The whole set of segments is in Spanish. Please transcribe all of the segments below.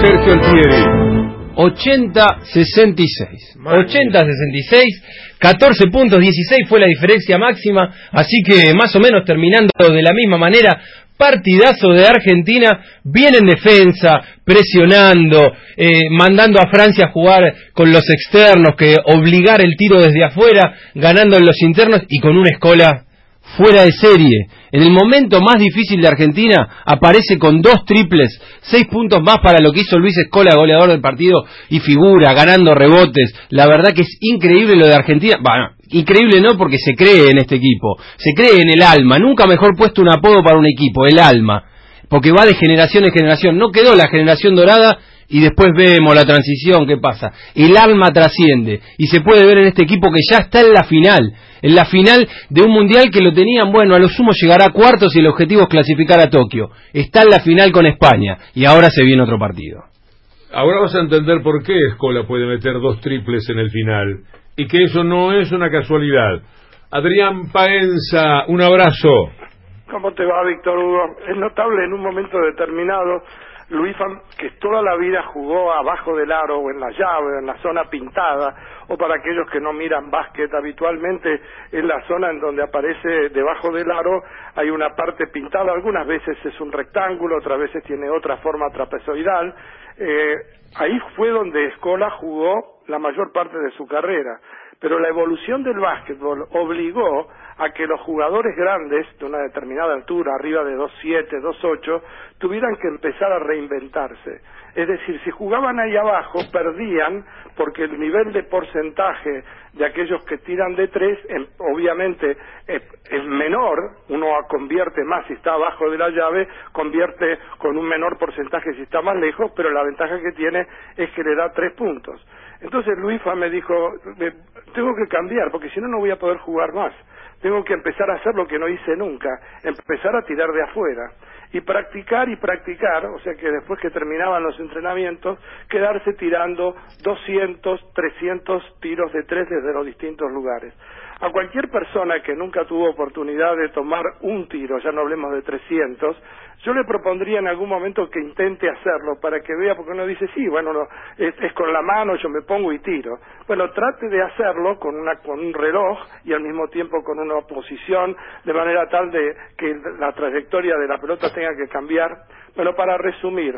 Sergio Altieri. 80-66. 80-66, 14 puntos, 16 fue la diferencia máxima, así que más o menos terminando de la misma manera, partidazo de Argentina, bien en defensa, presionando, eh, mandando a Francia a jugar con los externos, que obligar el tiro desde afuera, ganando en los internos y con una escola fuera de serie. En el momento más difícil de Argentina aparece con dos triples, seis puntos más para lo que hizo Luis Escola, goleador del partido y figura, ganando rebotes. La verdad que es increíble lo de Argentina. Increíble no porque se cree en este equipo, se cree en el alma. Nunca mejor puesto un apodo para un equipo, el alma. Porque va de generación en generación. No quedó la generación dorada y después vemos la transición, ¿qué pasa? El alma trasciende y se puede ver en este equipo que ya está en la final en la final de un mundial que lo tenían, bueno, a lo sumo llegará a cuartos y el objetivo es clasificar a Tokio. Está en la final con España y ahora se viene otro partido. Ahora vas a entender por qué Escola puede meter dos triples en el final y que eso no es una casualidad. Adrián Paenza, un abrazo. ¿Cómo te va, Víctor Hugo? Es notable en un momento determinado Luis que toda la vida jugó abajo del aro o en la llave en la zona pintada o para aquellos que no miran básquet habitualmente en la zona en donde aparece debajo del aro hay una parte pintada algunas veces es un rectángulo otras veces tiene otra forma trapezoidal. Eh, ahí fue donde Escola jugó la mayor parte de su carrera pero la evolución del básquetbol obligó a que los jugadores grandes de una determinada altura, arriba de 2.7, 2.8, tuvieran que empezar a reinventarse. Es decir, si jugaban ahí abajo, perdían porque el nivel de porcentaje de aquellos que tiran de tres, obviamente, es, es, menor, uno convierte más si está abajo de la llave, convierte con un menor porcentaje si está más lejos, pero la ventaja que tiene es que le da tres puntos. Entonces Luifa me dijo, tengo que cambiar, porque si no, no voy a poder jugar más tengo que empezar a hacer lo que no hice nunca, empezar a tirar de afuera y practicar y practicar, o sea que después que terminaban los entrenamientos, quedarse tirando 200, 300 tiros de tres desde los distintos lugares. A cualquier persona que nunca tuvo oportunidad de tomar un tiro, ya no hablemos de 300, yo le propondría en algún momento que intente hacerlo para que vea, porque uno dice, sí, bueno, es, con la mano, yo me pongo y tiro. Bueno, trate de hacerlo con, una, con un reloj y al mismo tiempo con una posición, de manera tal de que la trayectoria de la pelota tenga que cambiar. Bueno, para resumir,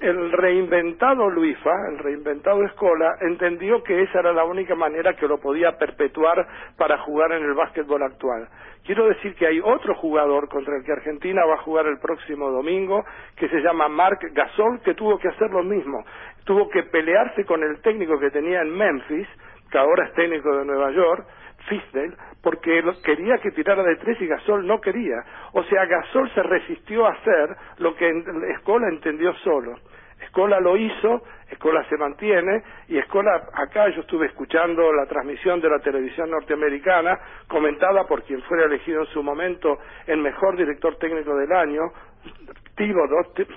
el reinventado Luifa, el reinventado Escola, entendió que esa era la única manera que lo podía perpetuar para jugar en el básquetbol actual. Quiero decir que hay otro jugador contra el que Argentina va a jugar el próximo domingo, que se llama Mark Gasol, que tuvo que hacer lo mismo. Tuvo que pelearse con el técnico que tenía en Memphis, que ahora es técnico de Nueva York, Fisdale, porque quería que tirara de tres y Gasol no quería. O sea, Gasol se resistió a hacer lo que Escola entendió solo. Escola lo hizo, Escola se mantiene y Escola, acá yo estuve escuchando la transmisión de la televisión norteamericana comentada por quien fuera elegido en su momento el mejor director técnico del año,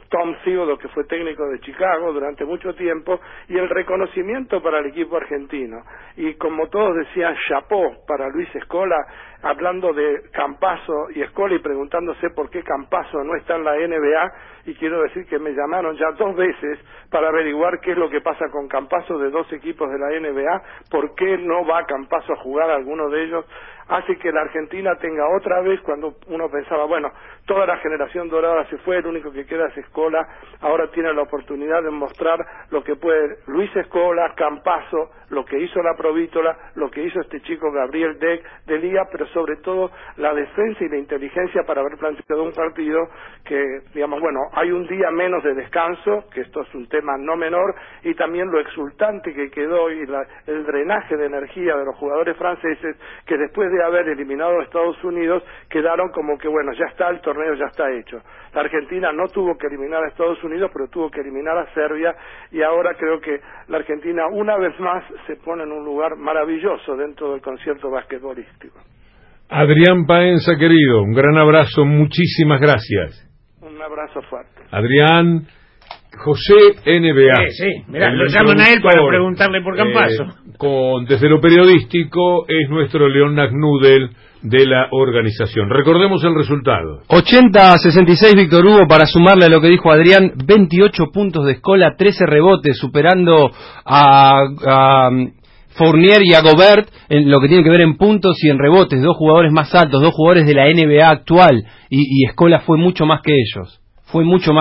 Tom Thibodeau, que fue técnico de Chicago durante mucho tiempo, y el reconocimiento para el equipo argentino. Y como todos decían, chapó para Luis Escola, hablando de Campazo y Escola y preguntándose por qué Campazo no está en la NBA, y quiero decir que me llamaron ya dos veces para averiguar qué es lo que pasa con Campazo de dos equipos de la NBA, por qué no va Campazo a jugar a alguno de ellos, hace que la Argentina tenga otra vez, cuando uno pensaba, bueno, toda la generación dorada se fue, el único que queda es Escola, ahora tiene la oportunidad de mostrar lo que puede Luis Escola, Campazo, lo que hizo la Provítola, lo que hizo este chico Gabriel Deck de Liga, pero sobre todo la defensa y la inteligencia para haber planteado un partido que, digamos, bueno, hay un día menos de descanso, que esto es un tema no menor, y también lo exultante que quedó y el drenaje de energía de los jugadores franceses que después de haber eliminado a Estados Unidos quedaron como que, bueno, ya está, el torneo ya está hecho. La Argentina no tuvo que eliminar a Estados Unidos, pero tuvo que eliminar a Serbia y ahora creo que la Argentina una vez más se pone en un lugar maravilloso dentro del concierto basquetbolístico. Adrián Paenza, querido, un gran abrazo, muchísimas gracias. Un abrazo fuerte. Adrián, José NBA. Sí, sí, mirá, lo llaman a él para preguntarle por Campazo. Eh, con desde lo periodístico es nuestro León Nagnudel de la organización. Recordemos el resultado. 80-66 Víctor Hugo para sumarle a lo que dijo Adrián, 28 puntos de escola, 13 rebotes, superando a, a Fournier y a Gobert en lo que tiene que ver en puntos y en rebotes, dos jugadores más altos, dos jugadores de la NBA actual y, y Escola fue mucho más que ellos, fue mucho más